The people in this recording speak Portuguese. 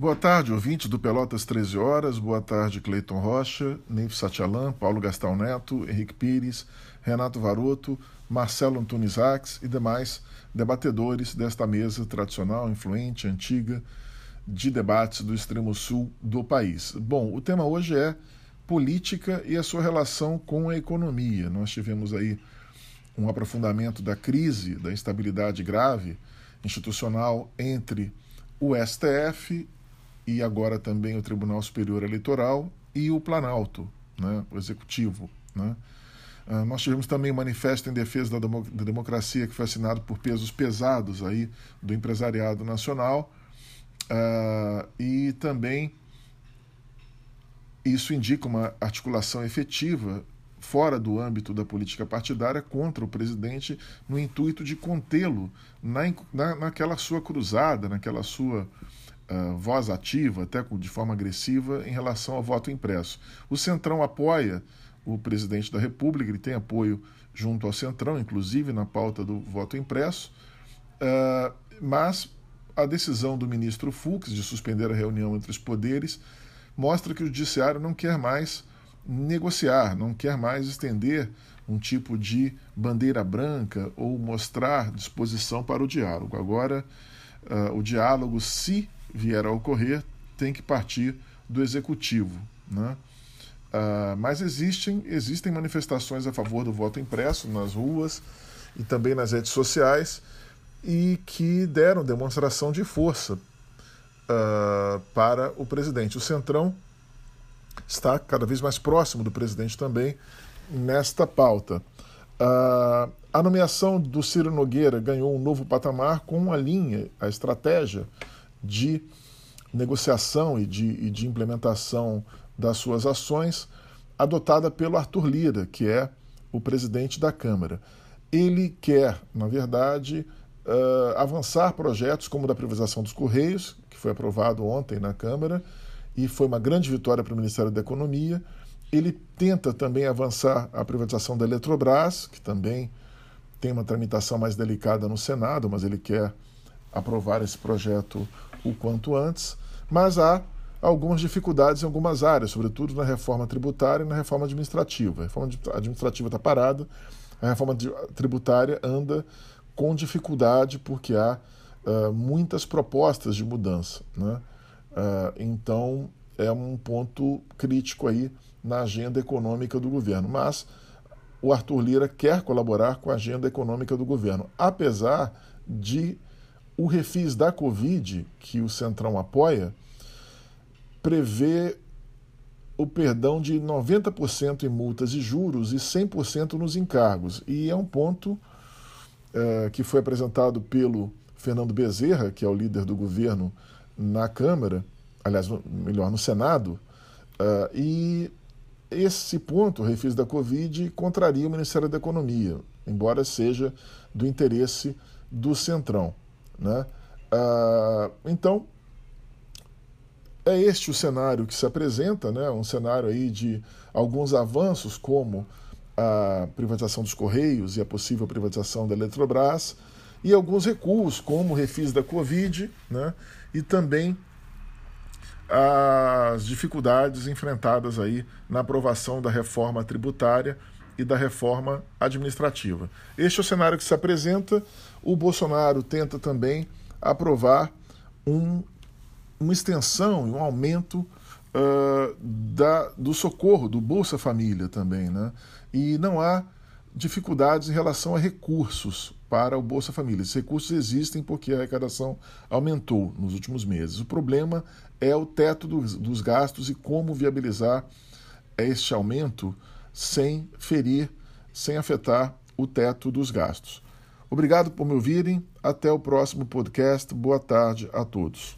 Boa tarde, ouvinte do Pelotas 13 Horas. Boa tarde, Cleiton Rocha, Neif Satialan, Paulo Gastão Neto, Henrique Pires, Renato Varoto, Marcelo Antunes Rax e demais debatedores desta mesa tradicional, influente, antiga, de debates do extremo sul do país. Bom, o tema hoje é política e a sua relação com a economia. Nós tivemos aí um aprofundamento da crise, da instabilidade grave institucional entre o STF e agora também o Tribunal Superior Eleitoral e o Planalto, né, o Executivo. Né. Uh, nós tivemos também um manifesto em defesa da, da, democracia que foi assinado por pesos pesados aí do empresariado nacional uh, e também isso indica uma articulação efetiva fora do âmbito da política partidária contra o presidente no intuito de contê-lo na, na, naquela sua cruzada, naquela sua uh, voz ativa, até de forma agressiva, em relação ao voto impresso. O Centrão apoia o presidente da República, ele tem apoio junto ao Centrão, inclusive na pauta do voto impresso, uh, mas a decisão do ministro Fux de suspender a reunião entre os poderes mostra que o judiciário não quer mais negociar, não quer mais estender um tipo de bandeira branca ou mostrar disposição para o diálogo. Agora, uh, o diálogo, se vier a ocorrer, tem que partir do executivo. Né? Uh, mas existem, existem manifestações a favor do voto impresso nas ruas e também nas redes sociais e que deram demonstração de força uh, para o presidente. O Centrão está cada vez mais próximo do presidente também nesta pauta. Uh, a nomeação do Ciro Nogueira ganhou um novo patamar com a linha, a estratégia de negociação e de, e de implementação das suas ações adotada pelo Arthur Lira, que é o presidente da Câmara. Ele quer, na verdade, uh, avançar projetos como o da privatização dos Correios, que foi aprovado ontem na Câmara, e foi uma grande vitória para o Ministério da Economia. Ele tenta também avançar a privatização da Eletrobras, que também tem uma tramitação mais delicada no Senado, mas ele quer aprovar esse projeto o quanto antes, mas há algumas dificuldades em algumas áreas, sobretudo na reforma tributária e na reforma administrativa. A reforma administrativa está parada, a reforma tributária anda com dificuldade porque há uh, muitas propostas de mudança. Né? Uh, então, é um ponto crítico aí na agenda econômica do governo. Mas o Arthur Lira quer colaborar com a agenda econômica do governo, apesar de o refis da Covid, que o Centrão apoia, prevê o perdão de 90% em multas e juros e 100% nos encargos. E é um ponto é, que foi apresentado pelo Fernando Bezerra, que é o líder do governo na Câmara, aliás, melhor, no Senado, uh, e esse ponto, o refis da Covid, contraria o Ministério da Economia, embora seja do interesse do Centrão. Né? Ah, então, é este o cenário que se apresenta, né? um cenário aí de alguns avanços, como a privatização dos Correios e a possível privatização da Eletrobras, e alguns recuos, como o refis da Covid, né? e também as dificuldades enfrentadas aí na aprovação da reforma tributária e da reforma administrativa. Este é o cenário que se apresenta. O Bolsonaro tenta também aprovar um, uma extensão e um aumento uh, da, do socorro, do Bolsa Família também. Né? E não há dificuldades em relação a recursos para o Bolsa Família. Esses recursos existem porque a arrecadação aumentou nos últimos meses. O problema é o teto dos, dos gastos e como viabilizar este aumento sem ferir, sem afetar o teto dos gastos. Obrigado por me ouvirem. Até o próximo podcast. Boa tarde a todos.